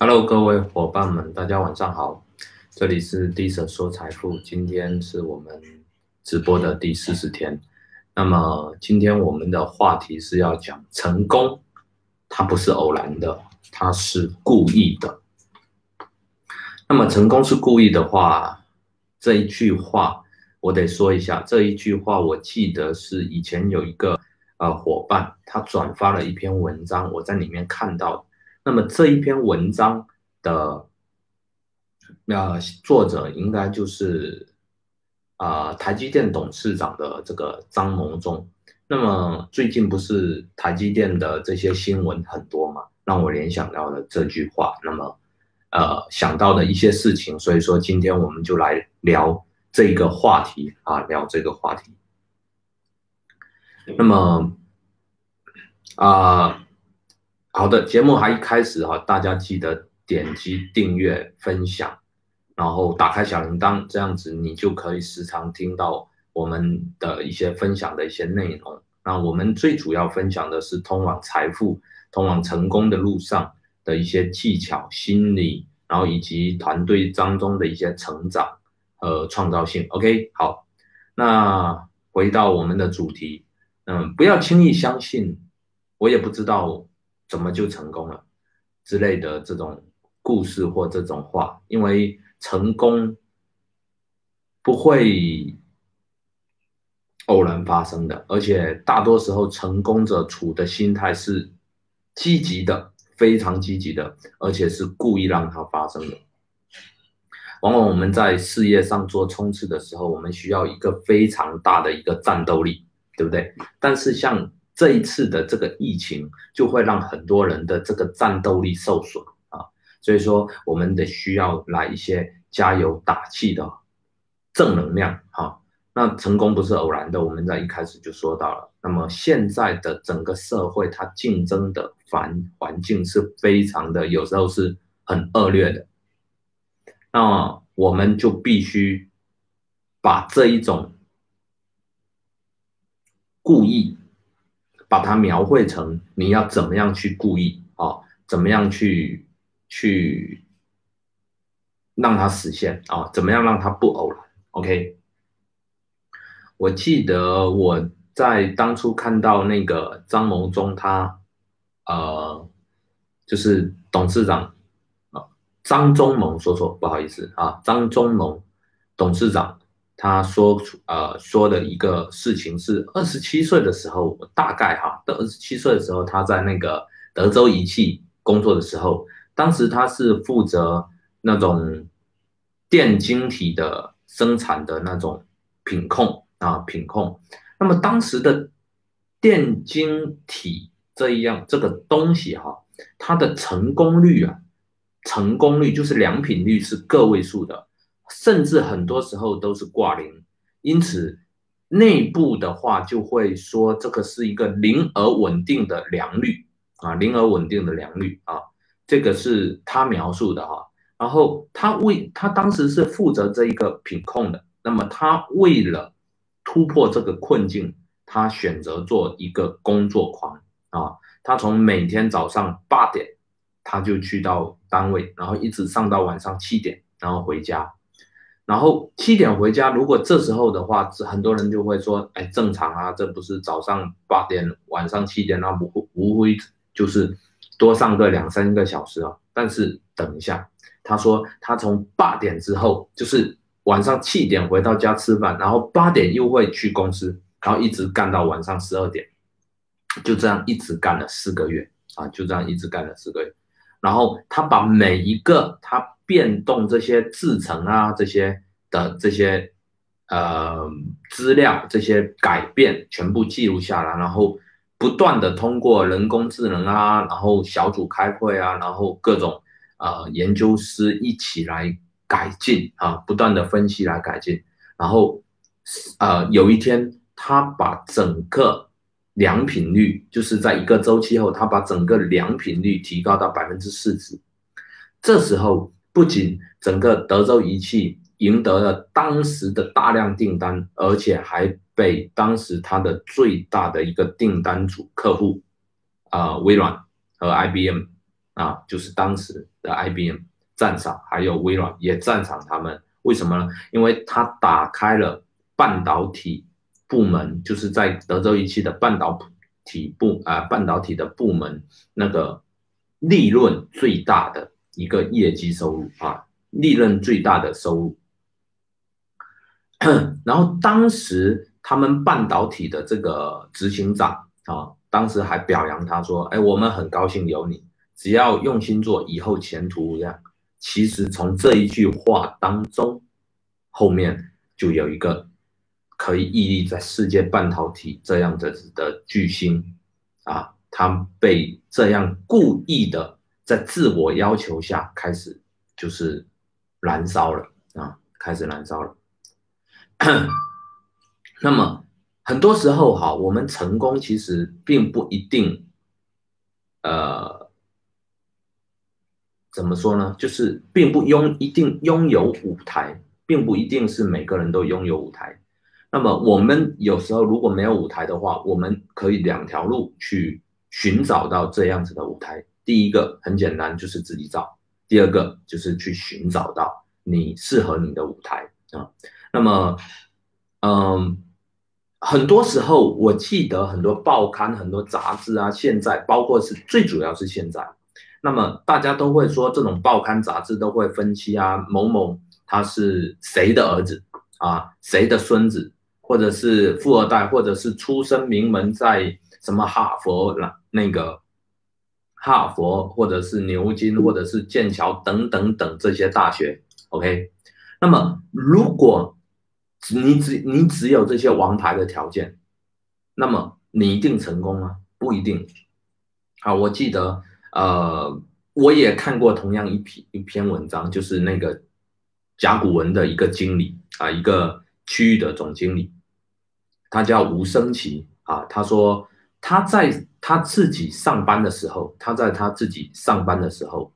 Hello，各位伙伴们，大家晚上好，这里是 D 舍说财富，今天是我们直播的第四十天。那么今天我们的话题是要讲成功，它不是偶然的，它是故意的。那么成功是故意的话，这一句话我得说一下，这一句话我记得是以前有一个呃伙伴他转发了一篇文章，我在里面看到。那么这一篇文章的呃作者应该就是啊台积电董事长的这个张谋忠。那么最近不是台积电的这些新闻很多嘛，让我联想到了这句话。那么呃想到的一些事情，所以说今天我们就来聊这个话题啊，聊这个话题。那么啊。好的，节目还一开始哈，大家记得点击订阅、分享，然后打开小铃铛，这样子你就可以时常听到我们的一些分享的一些内容。那我们最主要分享的是通往财富、通往成功的路上的一些技巧、心理，然后以及团队当中的一些成长和创造性。OK，好，那回到我们的主题，嗯，不要轻易相信，我也不知道。怎么就成功了之类的这种故事或这种话，因为成功不会偶然发生的，而且大多时候成功者处的心态是积极的，非常积极的，而且是故意让它发生的。往往我们在事业上做冲刺的时候，我们需要一个非常大的一个战斗力，对不对？但是像这一次的这个疫情就会让很多人的这个战斗力受损啊，所以说我们得需要来一些加油打气的正能量哈。那成功不是偶然的，我们在一开始就说到了。那么现在的整个社会，它竞争的环环境是非常的，有时候是很恶劣的。那我们就必须把这一种故意。把它描绘成你要怎么样去故意啊？怎么样去去让它实现啊？怎么样让它不偶然？OK。我记得我在当初看到那个张谋忠，他呃，就是董事长啊，张忠谋说错，不好意思啊，张忠谋董事长。他说出呃说的一个事情是二十七岁的时候，我大概哈，到二十七岁的时候，他在那个德州仪器工作的时候，当时他是负责那种电晶体的生产的那种品控啊品控。那么当时的电晶体这一样这个东西哈，它的成功率啊，成功率就是良品率是个位数的。甚至很多时候都是挂零，因此内部的话就会说这个是一个零而稳定的良率啊，零而稳定的良率啊，这个是他描述的哈。然后他为他当时是负责这一个品控的，那么他为了突破这个困境，他选择做一个工作狂啊，他从每天早上八点他就去到单位，然后一直上到晚上七点，然后回家。然后七点回家，如果这时候的话，很多人就会说，哎，正常啊，这不是早上八点，晚上七点，那不无非就是多上个两三个小时啊。但是等一下，他说他从八点之后，就是晚上七点回到家吃饭，然后八点又会去公司，然后一直干到晚上十二点，就这样一直干了四个月啊，就这样一直干了四个月。然后他把每一个他。变动这些制成啊，这些的这些呃资料，这些改变全部记录下来，然后不断的通过人工智能啊，然后小组开会啊，然后各种呃研究师一起来改进啊，不断的分析来改进，然后呃有一天他把整个良品率，就是在一个周期后，他把整个良品率提高到百分之四十，这时候。不仅整个德州仪器赢得了当时的大量订单，而且还被当时它的最大的一个订单主客户，啊，微软和 IBM，啊，就是当时的 IBM 赞赏，还有微软也赞赏他们。为什么呢？因为他打开了半导体部门，就是在德州仪器的半导体部啊，半导体的部门那个利润最大的一个业绩收入啊，利润最大的收入。然后当时他们半导体的这个执行长啊，当时还表扬他说：“哎，我们很高兴有你，只要用心做，以后前途无量。”其实从这一句话当中，后面就有一个可以屹立在世界半导体这样的的巨星啊，他被这样故意的在自我要求下开始就是燃烧了啊，开始燃烧了。那么很多时候哈，我们成功其实并不一定，呃，怎么说呢？就是并不拥一定拥有舞台，并不一定是每个人都拥有舞台。那么我们有时候如果没有舞台的话，我们可以两条路去寻找到这样子的舞台。第一个很简单，就是自己找；第二个就是去寻找到你适合你的舞台啊。那么，嗯，很多时候我记得很多报刊、很多杂志啊，现在包括是最主要是现在，那么大家都会说这种报刊杂志都会分析啊，某某他是谁的儿子啊，谁的孙子，或者是富二代，或者是出身名门，在什么哈佛那那个哈佛，或者是牛津，或者是剑桥等等等这些大学，OK，那么如果你只你只有这些王牌的条件，那么你一定成功吗？不一定。好，我记得，呃，我也看过同样一篇一篇文章，就是那个甲骨文的一个经理啊，一个区域的总经理，他叫吴生奇啊。他说他在他自己上班的时候，他在他自己上班的时候，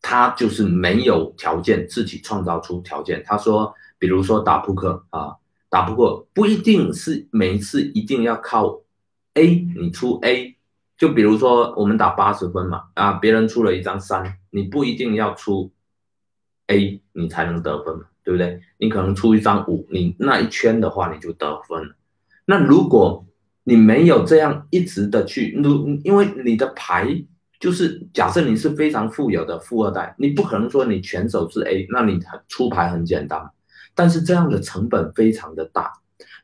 他就是没有条件自己创造出条件。他说。比如说打扑克啊，打扑克不一定是每一次一定要靠 A，你出 A，就比如说我们打八十分嘛，啊，别人出了一张三，你不一定要出 A，你才能得分嘛，对不对？你可能出一张五，你那一圈的话你就得分了。那如果你没有这样一直的去，如因为你的牌就是假设你是非常富有的富二代，你不可能说你全手是 A，那你出牌很简单。但是这样的成本非常的大。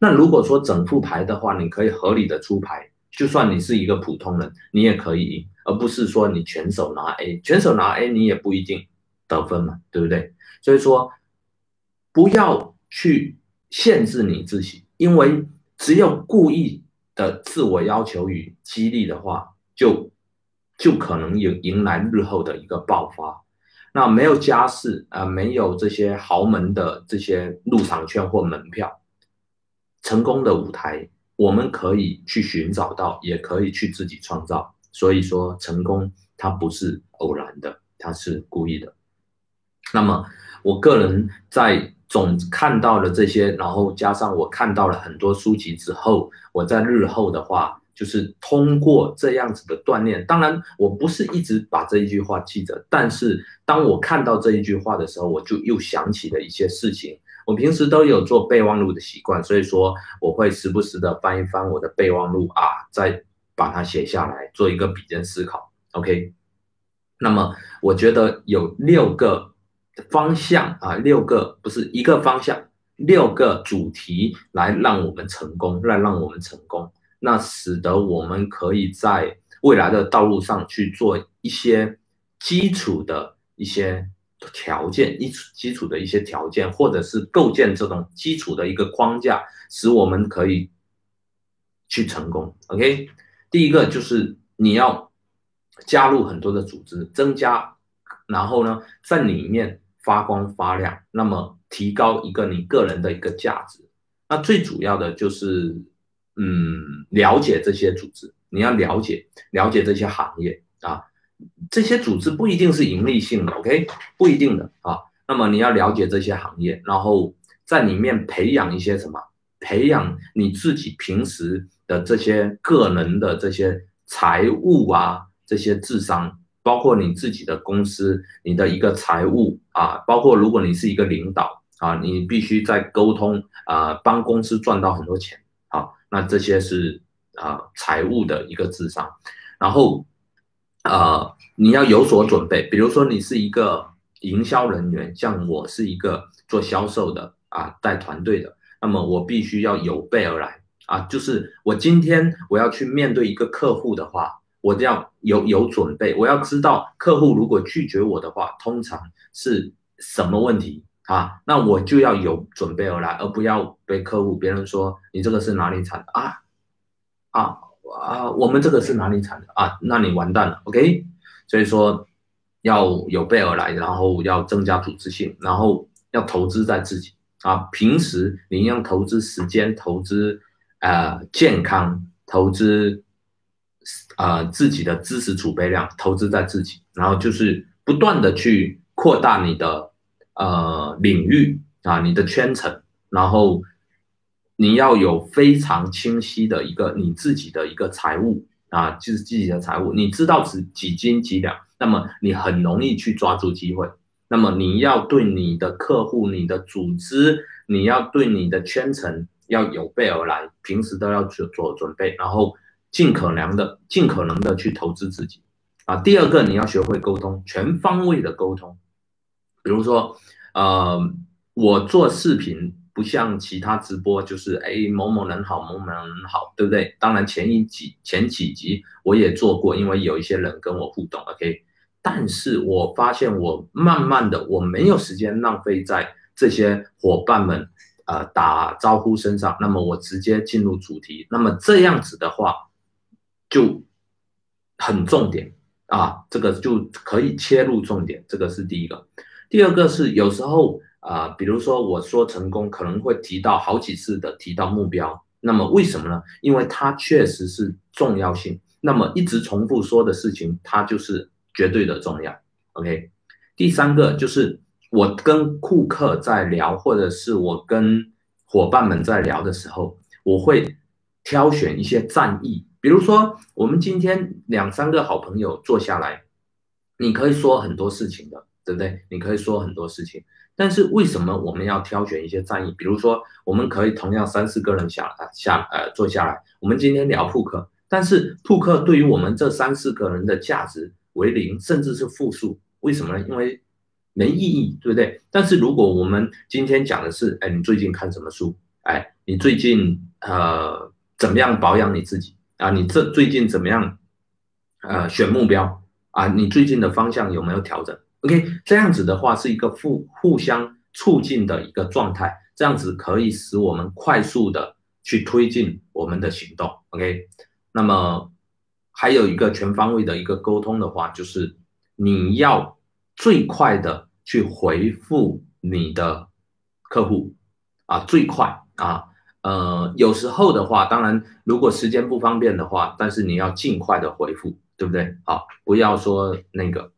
那如果说整副牌的话，你可以合理的出牌，就算你是一个普通人，你也可以赢，而不是说你全手拿 A，全手拿 A 你也不一定得分嘛，对不对？所以说不要去限制你自己，因为只有故意的自我要求与激励的话，就就可能有迎来日后的一个爆发。那没有家世啊，没有这些豪门的这些入场券或门票，成功的舞台我们可以去寻找到，也可以去自己创造。所以说，成功它不是偶然的，它是故意的。那么，我个人在总看到了这些，然后加上我看到了很多书籍之后，我在日后的话。就是通过这样子的锻炼，当然我不是一直把这一句话记着，但是当我看到这一句话的时候，我就又想起了一些事情。我平时都有做备忘录的习惯，所以说我会时不时的翻一翻我的备忘录啊，再把它写下来，做一个比肩思考。OK，那么我觉得有六个方向啊，六个不是一个方向，六个主题来让我们成功，来让我们成功。那使得我们可以在未来的道路上去做一些基础的一些条件，一基础的一些条件，或者是构建这种基础的一个框架，使我们可以去成功。OK，第一个就是你要加入很多的组织，增加，然后呢，在里面发光发亮，那么提高一个你个人的一个价值。那最主要的就是。嗯，了解这些组织，你要了解了解这些行业啊，这些组织不一定是盈利性的，OK，不一定的啊。那么你要了解这些行业，然后在里面培养一些什么？培养你自己平时的这些个人的这些财务啊，这些智商包括你自己的公司、你的一个财务啊，包括如果你是一个领导啊，你必须在沟通啊，帮公司赚到很多钱啊，那这些是啊财务的一个智商。然后啊，你要有所准备，比如说你是一个营销人员，像我是一个做销售的啊，带团队的，那么我必须要有备而来。啊，就是我今天我要去面对一个客户的话，我要有有准备，我要知道客户如果拒绝我的话，通常是什么问题啊？那我就要有准备而来，而不要被客户别人说你这个是哪里产的啊？啊啊，我们这个是哪里产的啊？那你完蛋了，OK？所以说要有备而来，然后要增加组织性，然后要投资在自己啊。平时你要投资时间，投资。呃，健康投资，呃，自己的知识储备量投资在自己，然后就是不断的去扩大你的呃领域啊，你的圈层，然后你要有非常清晰的一个你自己的一个财务啊，就是自己的财务，你知道是几斤几两，那么你很容易去抓住机会。那么你要对你的客户、你的组织，你要对你的圈层。要有备而来，平时都要做做准备，然后尽可能的、尽可能的去投资自己啊。第二个，你要学会沟通，全方位的沟通。比如说，呃，我做视频不像其他直播，就是哎某某人好，某某人好，对不对？当然前一几前几集我也做过，因为有一些人跟我互动，OK。但是我发现我慢慢的我没有时间浪费在这些伙伴们。呃，打招呼身上，那么我直接进入主题，那么这样子的话，就很重点啊，这个就可以切入重点，这个是第一个。第二个是有时候啊，比如说我说成功，可能会提到好几次的提到目标，那么为什么呢？因为它确实是重要性，那么一直重复说的事情，它就是绝对的重要。OK，第三个就是。我跟顾客在聊，或者是我跟伙伴们在聊的时候，我会挑选一些战役。比如说，我们今天两三个好朋友坐下来，你可以说很多事情的，对不对？你可以说很多事情，但是为什么我们要挑选一些战役？比如说，我们可以同样三四个人下下呃坐下来，我们今天聊扑克，但是扑克对于我们这三四个人的价值为零，甚至是负数。为什么呢？因为没意义，对不对？但是如果我们今天讲的是，哎，你最近看什么书？哎，你最近呃怎么样保养你自己啊？你这最近怎么样呃选目标啊？你最近的方向有没有调整？OK，这样子的话是一个互互相促进的一个状态，这样子可以使我们快速的去推进我们的行动。OK，那么还有一个全方位的一个沟通的话，就是你要最快的。去回复你的客户啊，最快啊，呃，有时候的话，当然如果时间不方便的话，但是你要尽快的回复，对不对？好，不要说那个，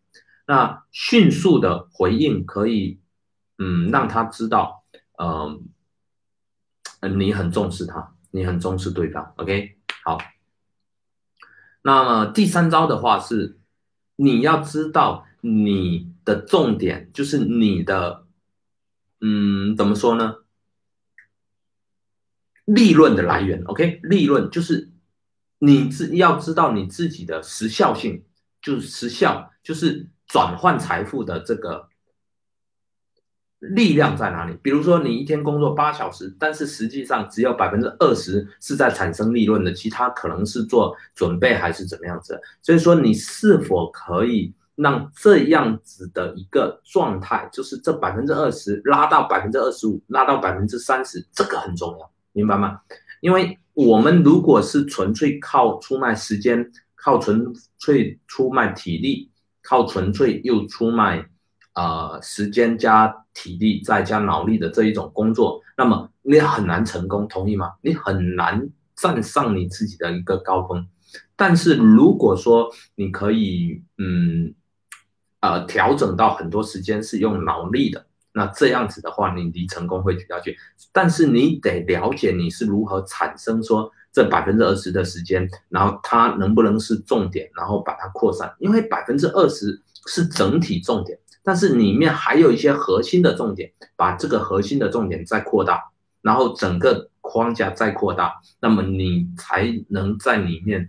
那迅速的回应可以，嗯，让他知道，嗯，你很重视他，你很重视对方，OK，好。那么第三招的话是，你要知道你。的重点就是你的，嗯，怎么说呢？利润的来源，OK？利润就是你自要知道你自己的时效性，就是时效，就是转换财富的这个力量在哪里？比如说，你一天工作八小时，但是实际上只有百分之二十是在产生利润的，其他可能是做准备还是怎么样子？所以说，你是否可以？让这样子的一个状态，就是这百分之二十拉到百分之二十五，拉到百分之三十，这个很重要，明白吗？因为我们如果是纯粹靠出卖时间，靠纯粹出卖体力，靠纯粹又出卖呃时间加体力再加脑力的这一种工作，那么你很难成功，同意吗？你很难站上你自己的一个高峰。但是如果说你可以，嗯。呃，调整到很多时间是用脑力的，那这样子的话，你离成功会比较近。但是你得了解你是如何产生说这百分之二十的时间，然后它能不能是重点，然后把它扩散？因为百分之二十是整体重点，但是里面还有一些核心的重点，把这个核心的重点再扩大，然后整个框架再扩大，那么你才能在里面，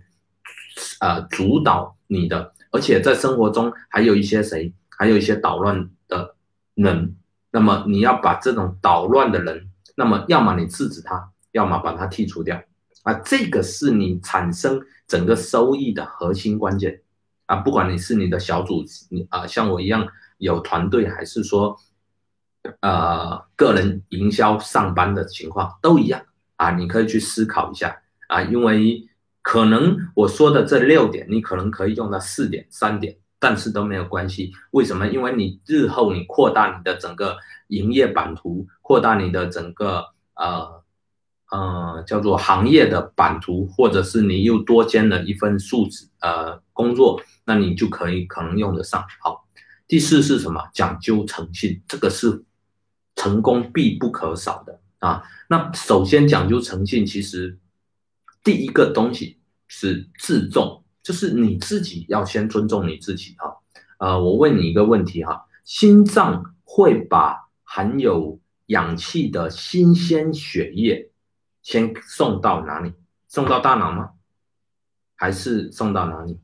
呃，主导你的，而且在生活中还有一些谁，还有一些捣乱的人，那么你要把这种捣乱的人，那么要么你制止他，要么把他剔除掉。啊，这个是你产生整个收益的核心关键啊！不管你是你的小组，你啊像我一样有团队，还是说呃个人营销上班的情况，都一样啊！你可以去思考一下啊，因为可能我说的这六点，你可能可以用到四点、三点，但是都没有关系。为什么？因为你日后你扩大你的整个营业版图，扩大你的整个呃。呃，叫做行业的版图，或者是你又多兼了一份数字呃工作，那你就可以可能用得上。好，第四是什么？讲究诚信，这个是成功必不可少的啊。那首先讲究诚信，其实第一个东西是自重，就是你自己要先尊重你自己哈。呃，我问你一个问题哈，心脏会把含有氧气的新鲜血液。先送到哪里？送到大脑吗？还是送到哪里？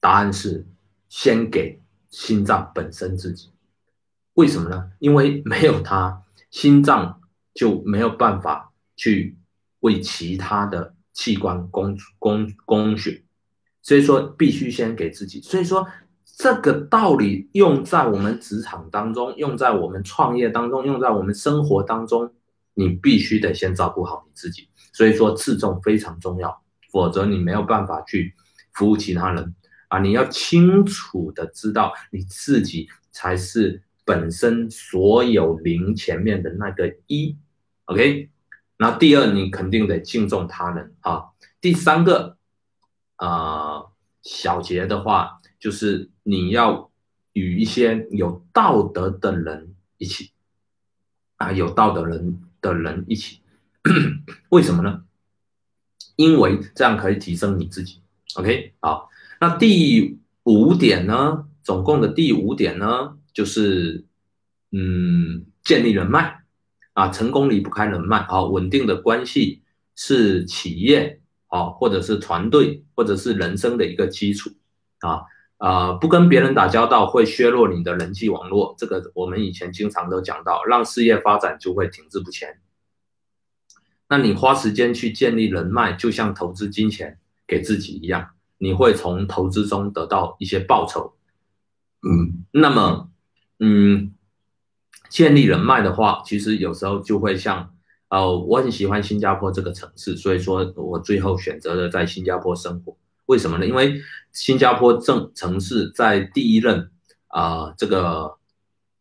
答案是先给心脏本身自己。为什么呢？因为没有它，心脏就没有办法去为其他的器官供供供血，所以说必须先给自己。所以说。这个道理用在我们职场当中，用在我们创业当中，用在我们生活当中，你必须得先照顾好你自己。所以说，自重非常重要，否则你没有办法去服务其他人啊！你要清楚的知道，你自己才是本身所有零前面的那个一。OK，那第二，你肯定得敬重他人啊。第三个，呃，小节的话。就是你要与一些有道德的人一起啊，有道德人的人一起，为什么呢？因为这样可以提升你自己。OK，好，那第五点呢？总共的第五点呢，就是嗯，建立人脉啊，成功离不开人脉啊，稳定的关系是企业啊，或者是团队，或者是人生的一个基础啊。啊，不跟别人打交道会削弱你的人际网络，这个我们以前经常都讲到，让事业发展就会停滞不前。那你花时间去建立人脉，就像投资金钱给自己一样，你会从投资中得到一些报酬。嗯，那么，嗯，建立人脉的话，其实有时候就会像，呃，我很喜欢新加坡这个城市，所以说我最后选择了在新加坡生活。为什么呢？因为新加坡政城市在第一任啊这个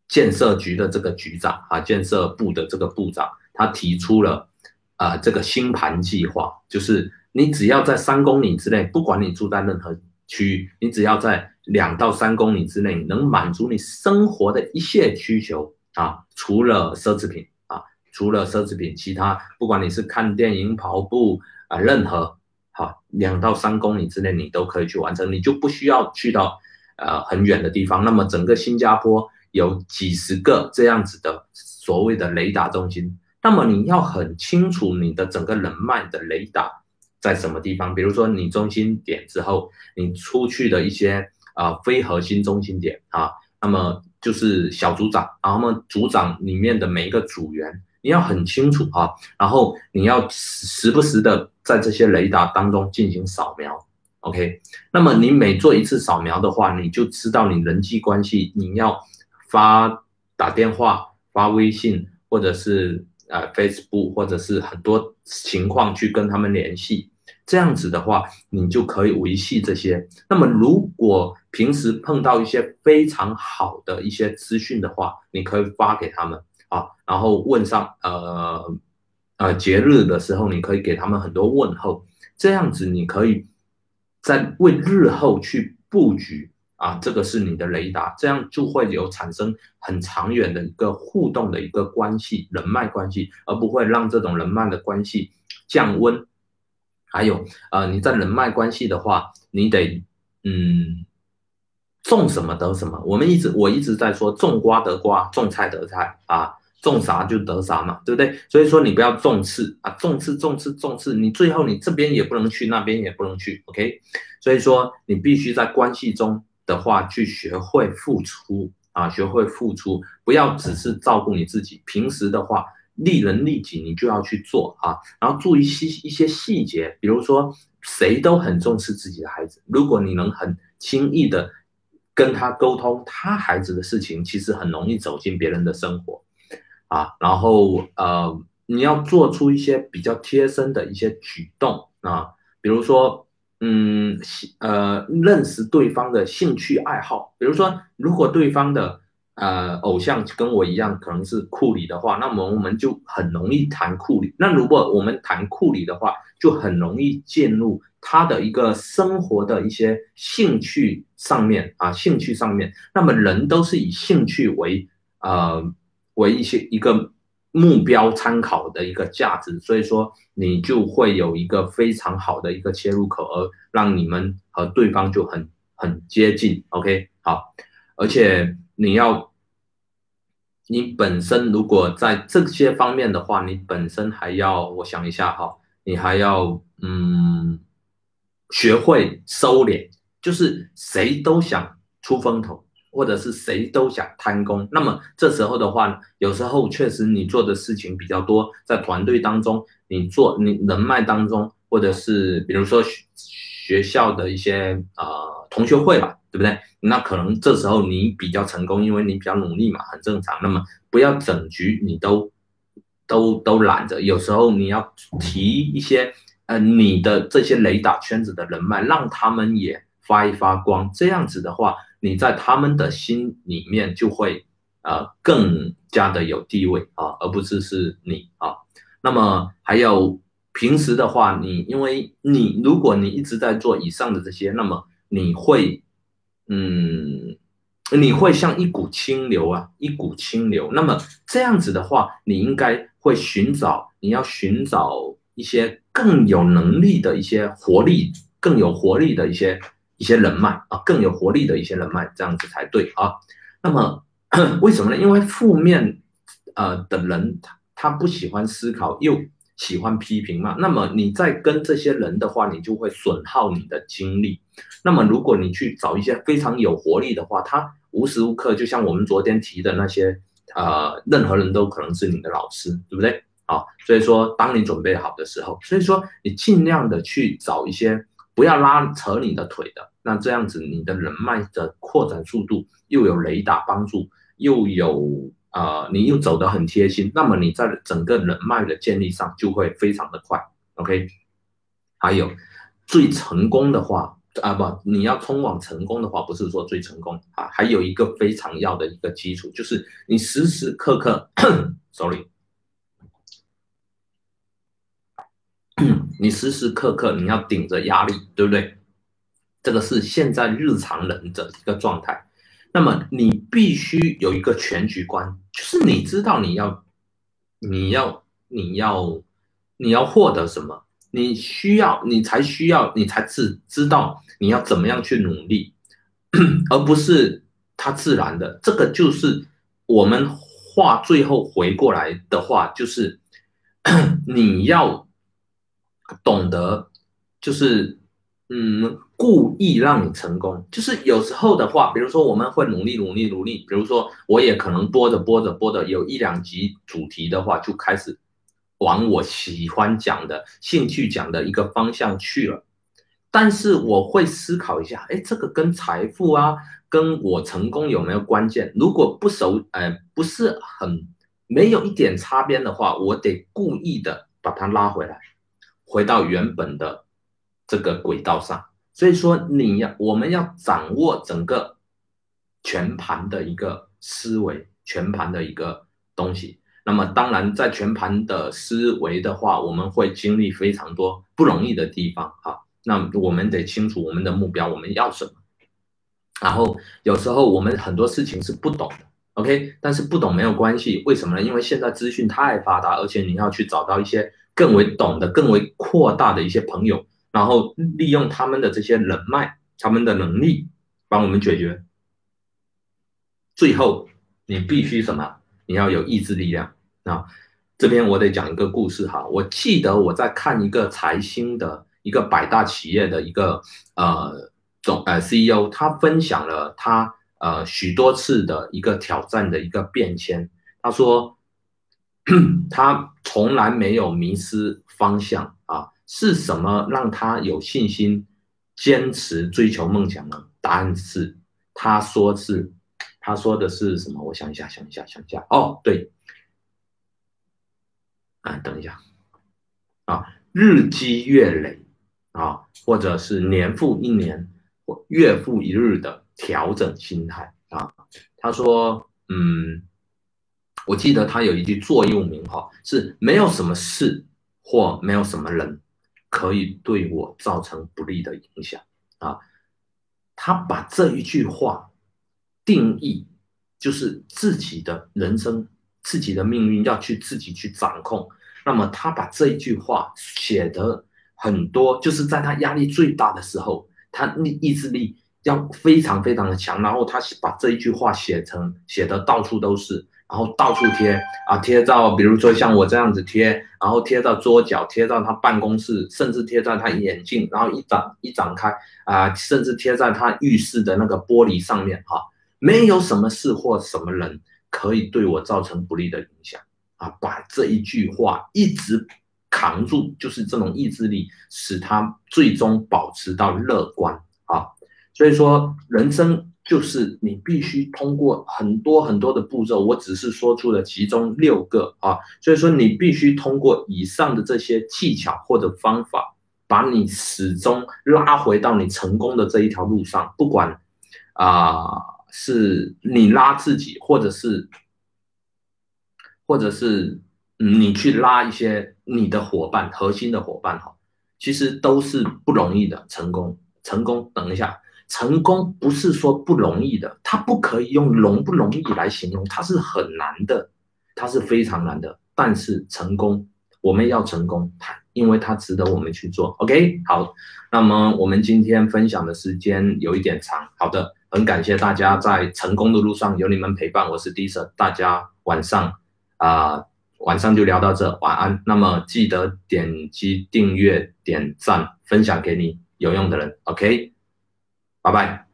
建设局的这个局长啊建设部的这个部长，他提出了啊这个星盘计划，就是你只要在三公里之内，不管你住在任何区域，你只要在两到三公里之内能满足你生活的一切需求啊，除了奢侈品啊，除了奢侈品，其他不管你是看电影、跑步啊，任何。好，两到三公里之内你都可以去完成，你就不需要去到呃很远的地方。那么整个新加坡有几十个这样子的所谓的雷达中心，那么你要很清楚你的整个人脉的雷达在什么地方。比如说你中心点之后，你出去的一些啊非核心中心点啊，那么就是小组长，然后呢组长里面的每一个组员。你要很清楚啊，然后你要时不时的在这些雷达当中进行扫描，OK？那么你每做一次扫描的话，你就知道你人际关系，你要发打电话、发微信，或者是呃 Facebook，或者是很多情况去跟他们联系，这样子的话，你就可以维系这些。那么如果平时碰到一些非常好的一些资讯的话，你可以发给他们。啊，然后问上呃呃节日的时候，你可以给他们很多问候，这样子你可以在为日后去布局啊，这个是你的雷达，这样就会有产生很长远的一个互动的一个关系，人脉关系，而不会让这种人脉的关系降温。还有，呃，你在人脉关系的话，你得，嗯，种什么得什么。我们一直我一直在说，种瓜得瓜，种菜得菜啊，种啥就得啥嘛，对不对？所以说你不要重刺啊，重刺重刺重刺，你最后你这边也不能去，那边也不能去，OK？所以说你必须在关系中。的话，去学会付出啊，学会付出，不要只是照顾你自己。平时的话，利人利己，你就要去做啊。然后注意细一些细节，比如说，谁都很重视自己的孩子。如果你能很轻易的跟他沟通他孩子的事情，其实很容易走进别人的生活啊。然后呃，你要做出一些比较贴身的一些举动啊，比如说。嗯，呃，认识对方的兴趣爱好，比如说，如果对方的呃偶像跟我一样，可能是库里的话，那么我们就很容易谈库里。那如果我们谈库里的话，就很容易进入他的一个生活的一些兴趣上面啊，兴趣上面。那么人都是以兴趣为呃为一些一个。目标参考的一个价值，所以说你就会有一个非常好的一个切入口，而让你们和对方就很很接近。OK，好，而且你要，你本身如果在这些方面的话，你本身还要，我想一下哈，你还要嗯，学会收敛，就是谁都想出风头。或者是谁都想贪功，那么这时候的话，有时候确实你做的事情比较多，在团队当中，你做你人脉当中，或者是比如说学学校的一些呃同学会吧，对不对？那可能这时候你比较成功，因为你比较努力嘛，很正常。那么不要整局你都都都揽着，有时候你要提一些呃你的这些雷达圈子的人脉，让他们也发一发光，这样子的话。你在他们的心里面就会呃更加的有地位啊，而不是是你啊。那么还有平时的话，你因为你如果你一直在做以上的这些，那么你会嗯你会像一股清流啊，一股清流。那么这样子的话，你应该会寻找你要寻找一些更有能力的一些活力，更有活力的一些。一些人脉啊，更有活力的一些人脉，这样子才对啊。那么 为什么呢？因为负面呃的人，他他不喜欢思考，又喜欢批评嘛。那么你在跟这些人的话，你就会损耗你的精力。那么如果你去找一些非常有活力的话，他无时无刻就像我们昨天提的那些呃，任何人都可能是你的老师，对不对？啊，所以说当你准备好的时候，所以说你尽量的去找一些。不要拉扯你的腿的，那这样子你的人脉的扩展速度又有雷达帮助，又有呃你又走得很贴心，那么你在整个人脉的建立上就会非常的快。OK，还有最成功的话啊不，你要通往成功的话，不是说最成功啊，还有一个非常要的一个基础，就是你时时刻刻，sorry。你时时刻刻你要顶着压力，对不对？这个是现在日常人的一个状态。那么你必须有一个全局观，就是你知道你要，你要，你要，你要获得什么？你需要，你才需要，你才知知道你要怎么样去努力，而不是它自然的。这个就是我们话最后回过来的话，就是 你要。懂得，就是，嗯，故意让你成功。就是有时候的话，比如说我们会努力努力努力，比如说我也可能播着播着播着，有一两集主题的话，就开始往我喜欢讲的、兴趣讲的一个方向去了。但是我会思考一下，哎，这个跟财富啊，跟我成功有没有关键？如果不熟，哎，不是很没有一点擦边的话，我得故意的把它拉回来。回到原本的这个轨道上，所以说你要我们要掌握整个全盘的一个思维，全盘的一个东西。那么当然，在全盘的思维的话，我们会经历非常多不容易的地方哈。那我们得清楚我们的目标，我们要什么。然后有时候我们很多事情是不懂的，OK，但是不懂没有关系，为什么呢？因为现在资讯太发达，而且你要去找到一些更为懂的、更为扩大的一些朋友，然后利用他们的这些人脉、他们的能力，帮我们解决。最后，你必须什么？你要有意志力量啊！这边我得讲一个故事哈。我记得我在看一个财新的一个百大企业的一个呃总呃 CEO，他分享了他呃许多次的一个挑战的一个变迁。他说 他从来没有迷失方向，是什么让他有信心坚持追求梦想呢？答案是他说是。他说的是什么？我想一下，想一下，想一下。哦，对，啊，等一下，啊，日积月累，啊，或者是年复一年，或月复一日的调整心态啊。他说，嗯，我记得他有一句座右铭哈，是没有什么事或没有什么人可以对我造成不利的影响啊。他把这一句话。定义就是自己的人生、自己的命运要去自己去掌控。那么他把这一句话写的很多，就是在他压力最大的时候，他意意志力要非常非常的强。然后他把这一句话写成写的到处都是，然后到处贴啊，贴到比如说像我这样子贴，然后贴到桌角，贴到他办公室，甚至贴在他眼镜，然后一展一展开啊，甚至贴在他浴室的那个玻璃上面哈。没有什么事或什么人可以对我造成不利的影响啊！把这一句话一直扛住，就是这种意志力，使他最终保持到乐观啊！所以说，人生就是你必须通过很多很多的步骤，我只是说出了其中六个啊！所以说，你必须通过以上的这些技巧或者方法，把你始终拉回到你成功的这一条路上，不管啊。是你拉自己，或者是，或者是你去拉一些你的伙伴，核心的伙伴哈，其实都是不容易的。成功，成功，等一下，成功不是说不容易的，它不可以用容不容易来形容，它是很难的，它是非常难的。但是成功，我们要成功，因为它值得我们去做。OK，好，那么我们今天分享的时间有一点长，好的。很感谢大家在成功的路上有你们陪伴，我是 d i s a，大家晚上啊晚上就聊到这，晚安。那么记得点击订阅、点赞、分享给你有用的人，OK，拜拜。